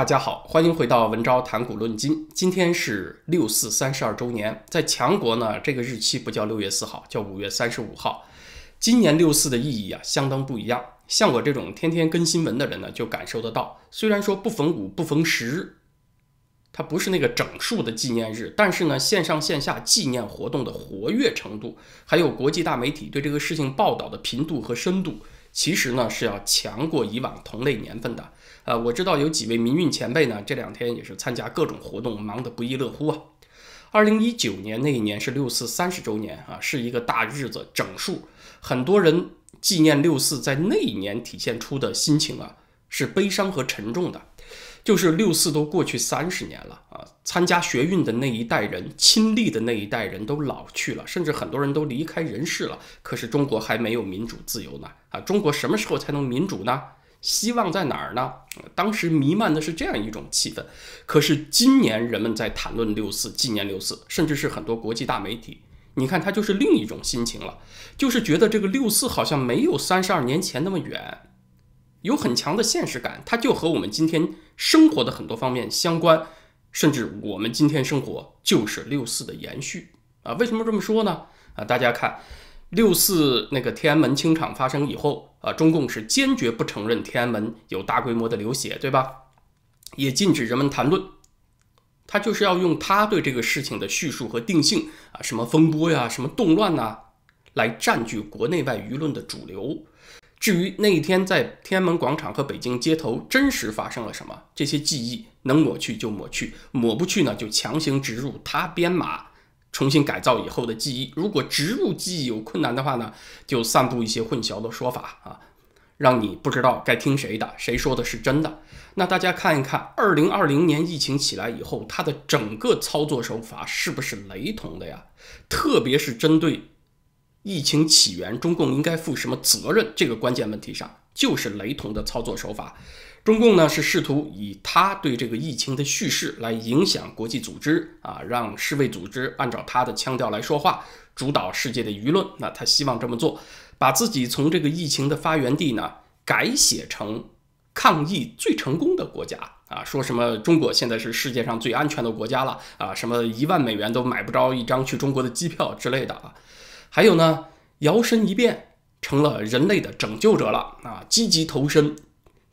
大家好，欢迎回到文昭谈古论今。今天是六四三十二周年，在强国呢，这个日期不叫六月四号，叫五月三十五号。今年六四的意义啊，相当不一样。像我这种天天跟新闻的人呢，就感受得到。虽然说不逢五不逢十，它不是那个整数的纪念日，但是呢，线上线下纪念活动的活跃程度，还有国际大媒体对这个事情报道的频度和深度。其实呢是要强过以往同类年份的，呃，我知道有几位民运前辈呢，这两天也是参加各种活动，忙得不亦乐乎啊。二零一九年那一年是六四三十周年啊，是一个大日子，整数，很多人纪念六四，在那一年体现出的心情啊，是悲伤和沉重的。就是六四都过去三十年了啊，参加学运的那一代人，亲历的那一代人都老去了，甚至很多人都离开人世了。可是中国还没有民主自由呢啊！中国什么时候才能民主呢？希望在哪儿呢？当时弥漫的是这样一种气氛。可是今年人们在谈论六四，纪念六四，甚至是很多国际大媒体，你看它就是另一种心情了，就是觉得这个六四好像没有三十二年前那么远。有很强的现实感，它就和我们今天生活的很多方面相关，甚至我们今天生活就是六四的延续啊！为什么这么说呢？啊，大家看，六四那个天安门清场发生以后啊，中共是坚决不承认天安门有大规模的流血，对吧？也禁止人们谈论，他就是要用他对这个事情的叙述和定性啊，什么风波呀，什么动乱呐，来占据国内外舆论的主流。至于那一天在天安门广场和北京街头真实发生了什么，这些记忆能抹去就抹去，抹不去呢就强行植入他编码、重新改造以后的记忆。如果植入记忆有困难的话呢，就散布一些混淆的说法啊，让你不知道该听谁的，谁说的是真的。那大家看一看，二零二零年疫情起来以后，它的整个操作手法是不是雷同的呀？特别是针对。疫情起源，中共应该负什么责任？这个关键问题上，就是雷同的操作手法。中共呢是试图以他对这个疫情的叙事来影响国际组织啊，让世卫组织按照他的腔调来说话，主导世界的舆论。那他希望这么做，把自己从这个疫情的发源地呢改写成抗疫最成功的国家啊，说什么中国现在是世界上最安全的国家了啊，什么一万美元都买不着一张去中国的机票之类的啊。还有呢，摇身一变成了人类的拯救者了啊！积极投身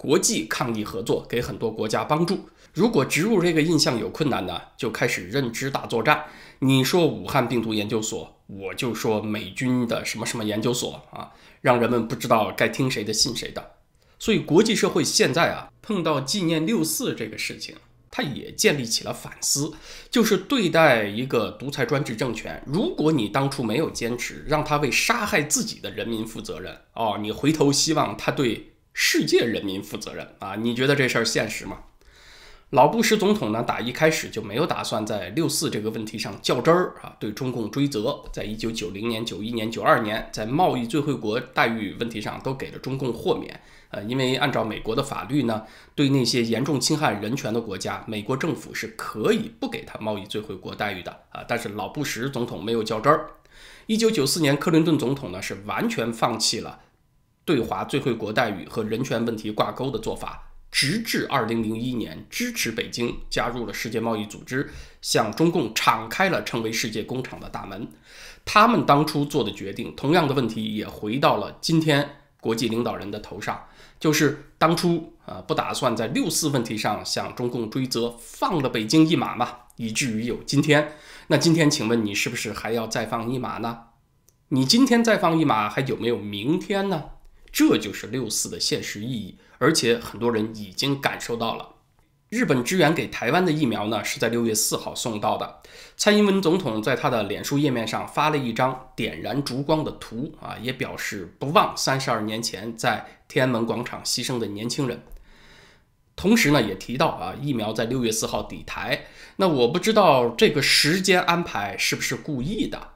国际抗疫合作，给很多国家帮助。如果植入这个印象有困难呢，就开始认知大作战。你说武汉病毒研究所，我就说美军的什么什么研究所啊，让人们不知道该听谁的信谁的。所以国际社会现在啊，碰到纪念六四这个事情。他也建立起了反思，就是对待一个独裁专制政权，如果你当初没有坚持，让他为杀害自己的人民负责任，哦，你回头希望他对世界人民负责任啊？你觉得这事儿现实吗？老布什总统呢，打一开始就没有打算在六四这个问题上较真儿啊，对中共追责。在一九九零年、九一年、九二年，在贸易最惠国待遇问题上，都给了中共豁免。呃，因为按照美国的法律呢，对那些严重侵害人权的国家，美国政府是可以不给他贸易最惠国待遇的啊。但是老布什总统没有较真儿。一九九四年，克林顿总统呢，是完全放弃了对华最惠国待遇和人权问题挂钩的做法。直至二零零一年，支持北京加入了世界贸易组织，向中共敞开了成为世界工厂的大门。他们当初做的决定，同样的问题也回到了今天国际领导人的头上，就是当初啊不打算在六四问题上向中共追责，放了北京一马嘛，以至于有今天。那今天，请问你是不是还要再放一马呢？你今天再放一马，还有没有明天呢？这就是六四的现实意义，而且很多人已经感受到了。日本支援给台湾的疫苗呢，是在六月四号送到的。蔡英文总统在他的脸书页面上发了一张点燃烛光的图啊，也表示不忘三十二年前在天安门广场牺牲的年轻人。同时呢，也提到啊，疫苗在六月四号抵台。那我不知道这个时间安排是不是故意的。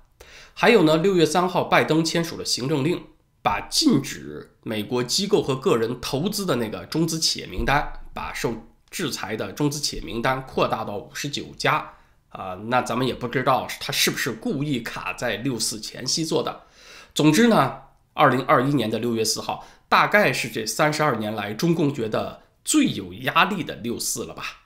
还有呢，六月三号，拜登签署了行政令。把禁止美国机构和个人投资的那个中资企业名单，把受制裁的中资企业名单扩大到五十九家啊，那咱们也不知道他是不是故意卡在六四前夕做的。总之呢，二零二一年的六月四号，大概是这三十二年来中共觉得最有压力的六四了吧？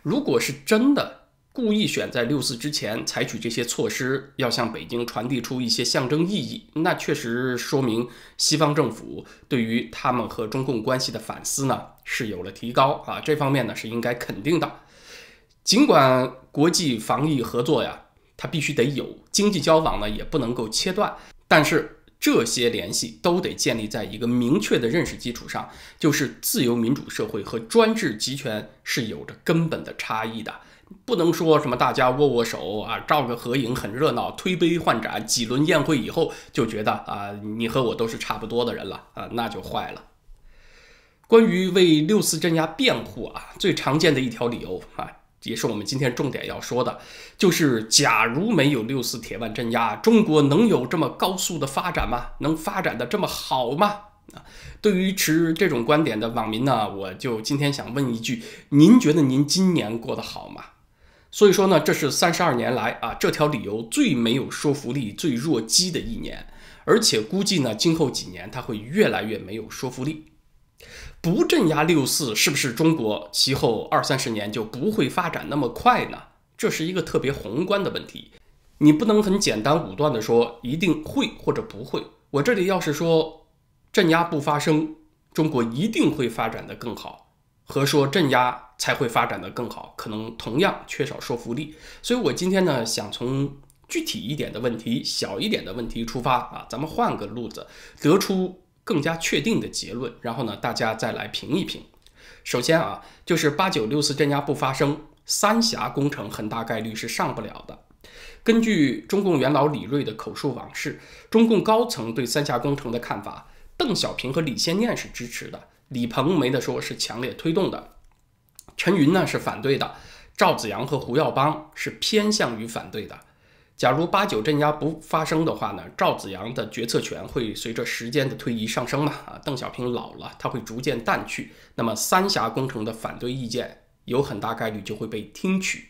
如果是真的故意选在六四之前采取这些措施，要向北京传递出一些象征意义，那确实说明西方政府对于他们和中共关系的反思呢是有了提高啊，这方面呢是应该肯定的。尽管国际防疫合作呀，它必须得有经济交往呢，也不能够切断，但是。这些联系都得建立在一个明确的认识基础上，就是自由民主社会和专制集权是有着根本的差异的。不能说什么大家握握手啊，照个合影很热闹，推杯换盏，几轮宴会以后就觉得啊，你和我都是差不多的人了啊，那就坏了。关于为六四镇压辩护啊，最常见的一条理由啊。也是我们今天重点要说的，就是假如没有六四铁腕镇压，中国能有这么高速的发展吗？能发展的这么好吗？啊，对于持这种观点的网民呢，我就今天想问一句：您觉得您今年过得好吗？所以说呢，这是三十二年来啊这条理由最没有说服力、最弱鸡的一年，而且估计呢，今后几年它会越来越没有说服力。不镇压六四，是不是中国其后二三十年就不会发展那么快呢？这是一个特别宏观的问题，你不能很简单武断的说一定会或者不会。我这里要是说镇压不发生，中国一定会发展的更好，和说镇压才会发展的更好，可能同样缺少说服力。所以我今天呢，想从具体一点的问题、小一点的问题出发啊，咱们换个路子，得出。更加确定的结论，然后呢，大家再来评一评。首先啊，就是八九六四镇压不发生，三峡工程很大概率是上不了的。根据中共元老李锐的口述往事，中共高层对三峡工程的看法，邓小平和李先念是支持的，李鹏没得说是强烈推动的，陈云呢是反对的，赵子阳和胡耀邦是偏向于反对的。假如八九镇压不发生的话呢，赵子阳的决策权会随着时间的推移上升嘛？啊，邓小平老了，他会逐渐淡去，那么三峡工程的反对意见有很大概率就会被听取。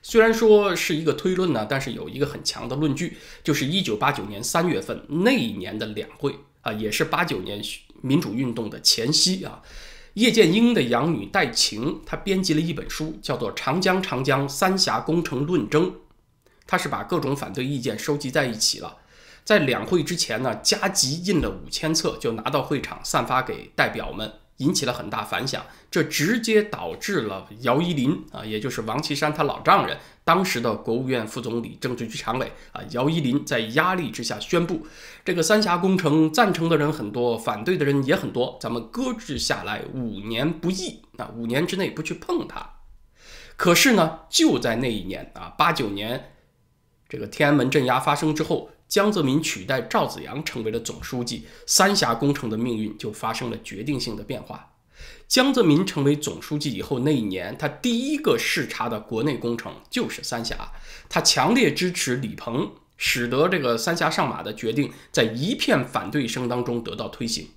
虽然说是一个推论呢，但是有一个很强的论据，就是一九八九年三月份那一年的两会啊，也是八九年民主运动的前夕啊。叶剑英的养女戴晴，她编辑了一本书，叫做《长江长江三峡工程论争》。她是把各种反对意见收集在一起了，在两会之前呢，加急印了五千册，就拿到会场散发给代表们，引起了很大反响。这直接导致了姚依林啊，也就是王岐山他老丈人，当时的国务院副总理、政治局常委啊，姚依林在压力之下宣布，这个三峡工程赞成的人很多，反对的人也很多，咱们搁置下来五年不议啊，五年之内不去碰它。可是呢，就在那一年啊，八九年。这个天安门镇压发生之后，江泽民取代赵紫阳成为了总书记，三峡工程的命运就发生了决定性的变化。江泽民成为总书记以后，那一年他第一个视察的国内工程就是三峡，他强烈支持李鹏，使得这个三峡上马的决定在一片反对声当中得到推行。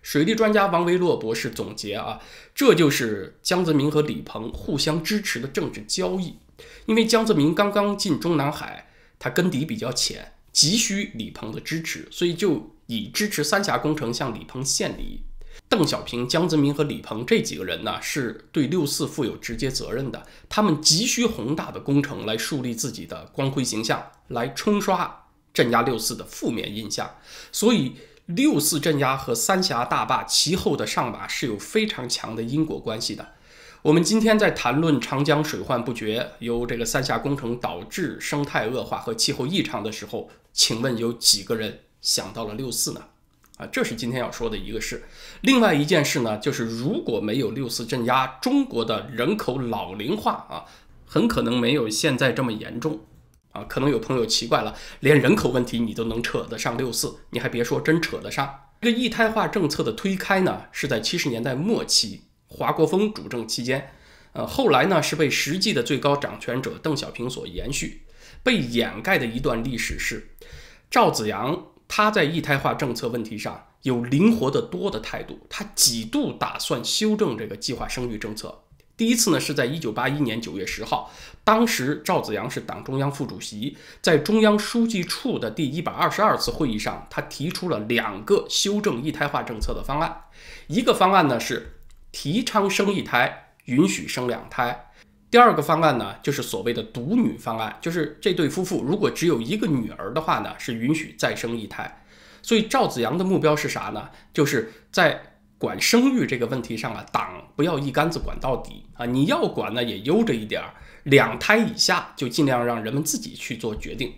水利专家王维洛博士总结啊，这就是江泽民和李鹏互相支持的政治交易，因为江泽民刚刚进中南海。他根底比较浅，急需李鹏的支持，所以就以支持三峡工程向李鹏献礼。邓小平、江泽民和李鹏这几个人呢，是对六四负有直接责任的。他们急需宏大的工程来树立自己的光辉形象，来冲刷镇压六四的负面印象。所以，六四镇压和三峡大坝其后的上马是有非常强的因果关系的。我们今天在谈论长江水患不绝，由这个三峡工程导致生态恶化和气候异常的时候，请问有几个人想到了六四呢？啊，这是今天要说的一个事。另外一件事呢，就是如果没有六四镇压，中国的人口老龄化啊，很可能没有现在这么严重。啊，可能有朋友奇怪了，连人口问题你都能扯得上六四，你还别说，真扯得上。这个一胎化政策的推开呢，是在七十年代末期。华国锋主政期间，呃，后来呢是被实际的最高掌权者邓小平所延续。被掩盖的一段历史是，赵紫阳他在一胎化政策问题上有灵活的多的态度，他几度打算修正这个计划生育政策。第一次呢是在一九八一年九月十号，当时赵紫阳是党中央副主席，在中央书记处的第一百二十二次会议上，他提出了两个修正一胎化政策的方案，一个方案呢是。提倡生一胎，允许生两胎。第二个方案呢，就是所谓的独女方案，就是这对夫妇如果只有一个女儿的话呢，是允许再生一胎。所以赵子阳的目标是啥呢？就是在管生育这个问题上啊，党不要一竿子管到底啊，你要管呢也悠着一点儿，两胎以下就尽量让人们自己去做决定。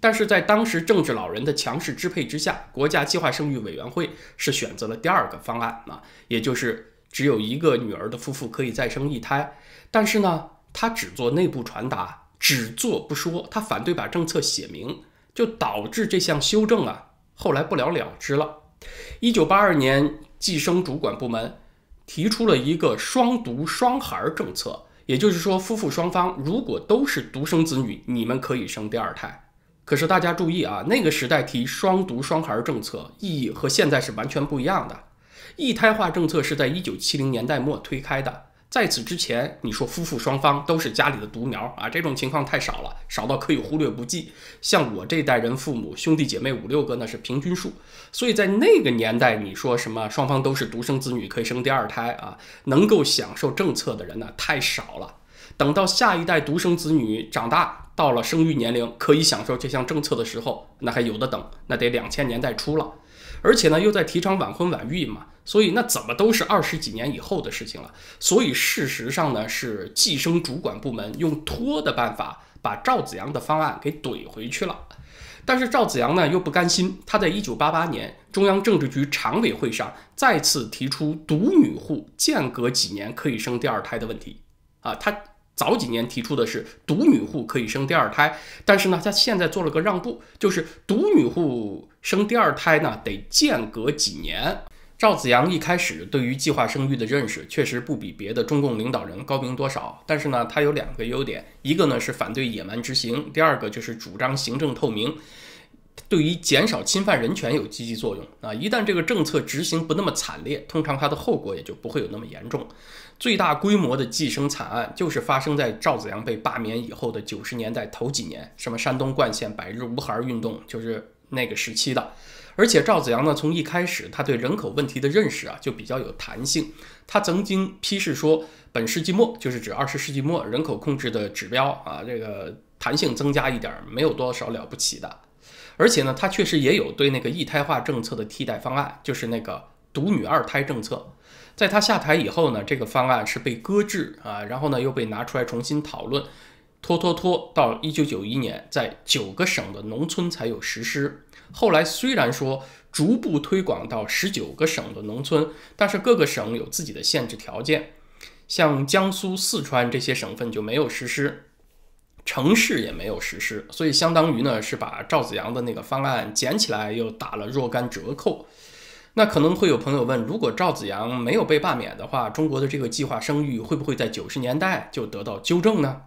但是在当时政治老人的强势支配之下，国家计划生育委员会是选择了第二个方案啊，也就是只有一个女儿的夫妇可以再生一胎。但是呢，他只做内部传达，只做不说，他反对把政策写明，就导致这项修正啊，后来不了了之了。一九八二年，计生主管部门提出了一个双独双孩政策，也就是说，夫妇双方如果都是独生子女，你们可以生第二胎。可是大家注意啊，那个时代提双独双孩政策意义和现在是完全不一样的。一胎化政策是在一九七零年代末推开的。在此之前，你说夫妇双方都是家里的独苗啊，这种情况太少了，少到可以忽略不计。像我这代人，父母兄弟姐妹五六个，那是平均数。所以在那个年代，你说什么双方都是独生子女可以生第二胎啊，能够享受政策的人呢，太少了。等到下一代独生子女长大到了生育年龄，可以享受这项政策的时候，那还有的等，那得两千年代初了。而且呢，又在提倡晚婚晚育嘛。所以那怎么都是二十几年以后的事情了。所以事实上呢，是计生主管部门用拖的办法把赵子阳的方案给怼回去了。但是赵子阳呢又不甘心，他在一九八八年中央政治局常委会上再次提出独女户间隔几年可以生第二胎的问题。啊，他早几年提出的是独女户可以生第二胎，但是呢，他现在做了个让步，就是独女户生第二胎呢得间隔几年。赵子阳一开始对于计划生育的认识确实不比别的中共领导人高明多少，但是呢，他有两个优点，一个呢是反对野蛮执行，第二个就是主张行政透明，对于减少侵犯人权有积极作用啊。一旦这个政策执行不那么惨烈，通常它的后果也就不会有那么严重。最大规模的计生惨案就是发生在赵子阳被罢免以后的九十年代头几年，什么山东冠县百日无孩运动，就是那个时期的。而且赵子阳呢，从一开始他对人口问题的认识啊，就比较有弹性。他曾经批示说，本世纪末就是指二十世纪末人口控制的指标啊，这个弹性增加一点没有多少了不起的。而且呢，他确实也有对那个一胎化政策的替代方案，就是那个独女二胎政策。在他下台以后呢，这个方案是被搁置啊，然后呢又被拿出来重新讨论，拖拖拖到一九九一年，在九个省的农村才有实施。后来虽然说逐步推广到十九个省的农村，但是各个省有自己的限制条件，像江苏、四川这些省份就没有实施，城市也没有实施，所以相当于呢是把赵子阳的那个方案捡起来又打了若干折扣。那可能会有朋友问，如果赵子阳没有被罢免的话，中国的这个计划生育会不会在九十年代就得到纠正呢？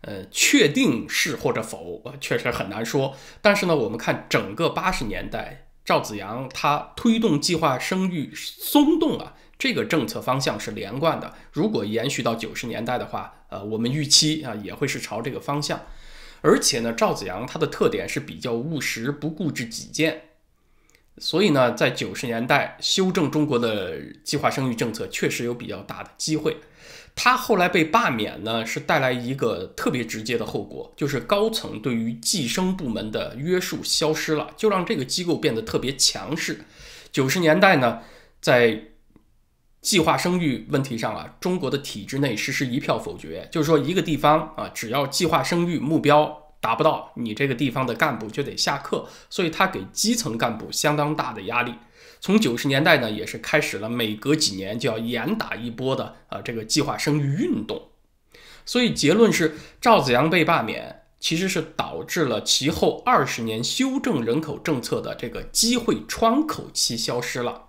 呃，确定是或者否，确实很难说。但是呢，我们看整个八十年代，赵子阳他推动计划生育松动啊，这个政策方向是连贯的。如果延续到九十年代的话，呃，我们预期啊也会是朝这个方向。而且呢，赵子阳他的特点是比较务实，不固执己见。所以呢，在九十年代修正中国的计划生育政策，确实有比较大的机会。他后来被罢免呢，是带来一个特别直接的后果，就是高层对于计生部门的约束消失了，就让这个机构变得特别强势。九十年代呢，在计划生育问题上啊，中国的体制内实施一票否决，就是说一个地方啊，只要计划生育目标。达不到，你这个地方的干部就得下课，所以他给基层干部相当大的压力。从九十年代呢，也是开始了每隔几年就要严打一波的啊这个计划生育运动。所以结论是，赵子阳被罢免，其实是导致了其后二十年修正人口政策的这个机会窗口期消失了。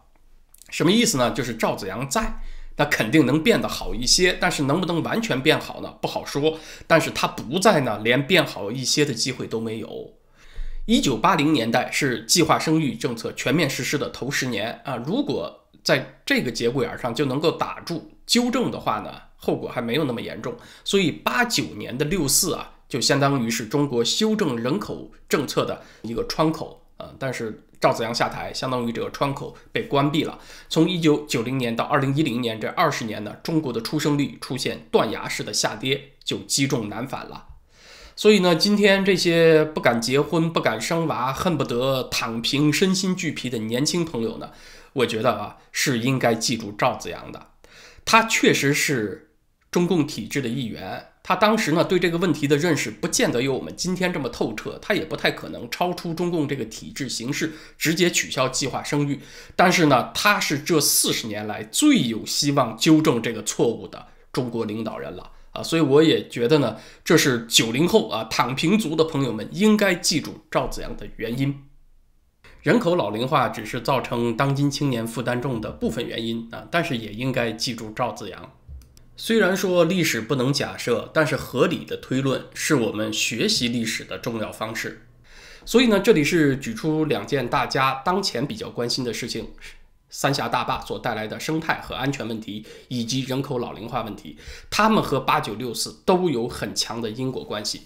什么意思呢？就是赵子阳在。那肯定能变得好一些，但是能不能完全变好呢？不好说。但是它不在呢，连变好一些的机会都没有。一九八零年代是计划生育政策全面实施的头十年啊，如果在这个节骨眼上就能够打住纠正的话呢，后果还没有那么严重。所以八九年的六四啊，就相当于是中国修正人口政策的一个窗口啊。但是赵子阳下台，相当于这个窗口被关闭了。从一九九零年到二零一零年这二十年呢，中国的出生率出现断崖式的下跌，就积重难返了。所以呢，今天这些不敢结婚、不敢生娃、恨不得躺平、身心俱疲的年轻朋友呢，我觉得啊，是应该记住赵子阳的，他确实是中共体制的一员。他当时呢对这个问题的认识不见得有我们今天这么透彻，他也不太可能超出中共这个体制形式直接取消计划生育。但是呢，他是这四十年来最有希望纠正这个错误的中国领导人了啊！所以我也觉得呢，这是九零后啊躺平族的朋友们应该记住赵子阳的原因。人口老龄化只是造成当今青年负担重的部分原因啊，但是也应该记住赵子阳。虽然说历史不能假设，但是合理的推论是我们学习历史的重要方式。所以呢，这里是举出两件大家当前比较关心的事情：三峡大坝所带来的生态和安全问题，以及人口老龄化问题。它们和八九六四都有很强的因果关系。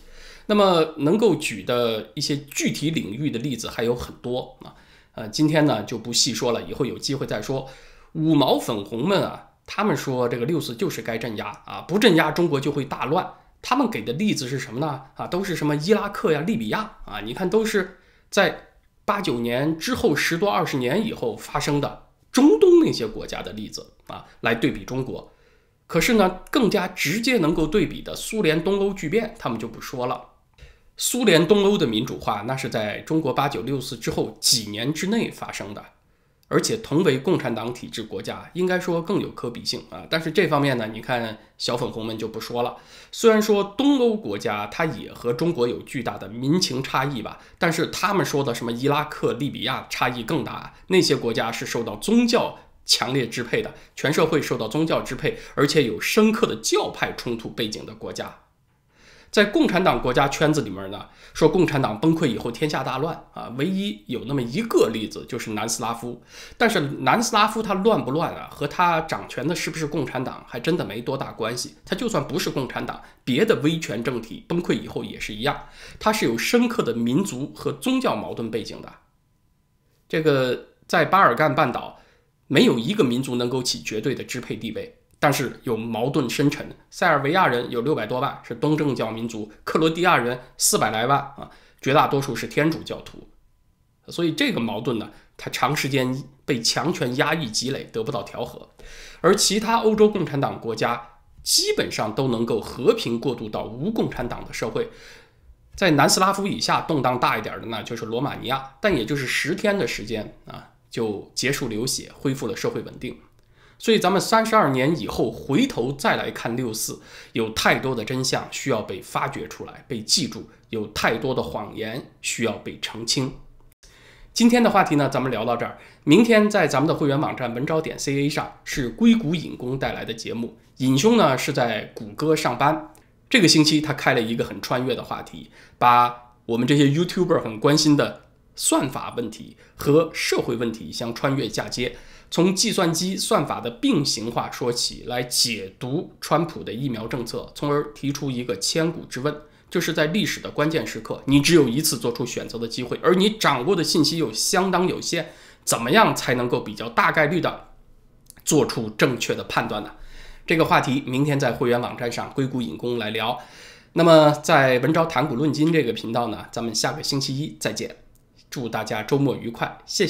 那么能够举的一些具体领域的例子还有很多啊。呃，今天呢就不细说了，以后有机会再说。五毛粉红们啊。他们说这个六四就是该镇压啊，不镇压中国就会大乱。他们给的例子是什么呢？啊，都是什么伊拉克呀、利比亚啊？你看，都是在八九年之后十多二十年以后发生的中东那些国家的例子啊，来对比中国。可是呢，更加直接能够对比的苏联东欧剧变，他们就不说了。苏联东欧的民主化，那是在中国八九六四之后几年之内发生的。而且同为共产党体制国家，应该说更有可比性啊。但是这方面呢，你看小粉红们就不说了。虽然说东欧国家它也和中国有巨大的民情差异吧，但是他们说的什么伊拉克、利比亚差异更大。那些国家是受到宗教强烈支配的，全社会受到宗教支配，而且有深刻的教派冲突背景的国家。在共产党国家圈子里面呢，说共产党崩溃以后天下大乱啊，唯一有那么一个例子就是南斯拉夫。但是南斯拉夫它乱不乱啊，和他掌权的是不是共产党还真的没多大关系。他就算不是共产党，别的威权政体崩溃以后也是一样，它是有深刻的民族和宗教矛盾背景的。这个在巴尔干半岛，没有一个民族能够起绝对的支配地位。但是有矛盾深沉，塞尔维亚人有六百多万是东正教民族，克罗地亚人四百来万啊，绝大多数是天主教徒，所以这个矛盾呢，它长时间被强权压抑积累，得不到调和。而其他欧洲共产党国家基本上都能够和平过渡到无共产党的社会，在南斯拉夫以下动荡大一点的呢，就是罗马尼亚，但也就是十天的时间啊，就结束流血，恢复了社会稳定。所以，咱们三十二年以后回头再来看六四，有太多的真相需要被发掘出来、被记住，有太多的谎言需要被澄清。今天的话题呢，咱们聊到这儿。明天在咱们的会员网站文招点 ca 上是硅谷尹工带来的节目。尹兄呢是在谷歌上班，这个星期他开了一个很穿越的话题，把我们这些 YouTuber 很关心的算法问题和社会问题相穿越嫁接。从计算机算法的并行化说起来解读川普的疫苗政策，从而提出一个千古之问：就是在历史的关键时刻，你只有一次做出选择的机会，而你掌握的信息又相当有限，怎么样才能够比较大概率的做出正确的判断呢？这个话题明天在会员网站上硅谷引工来聊。那么在文昭谈股论金这个频道呢，咱们下个星期一再见。祝大家周末愉快，谢谢。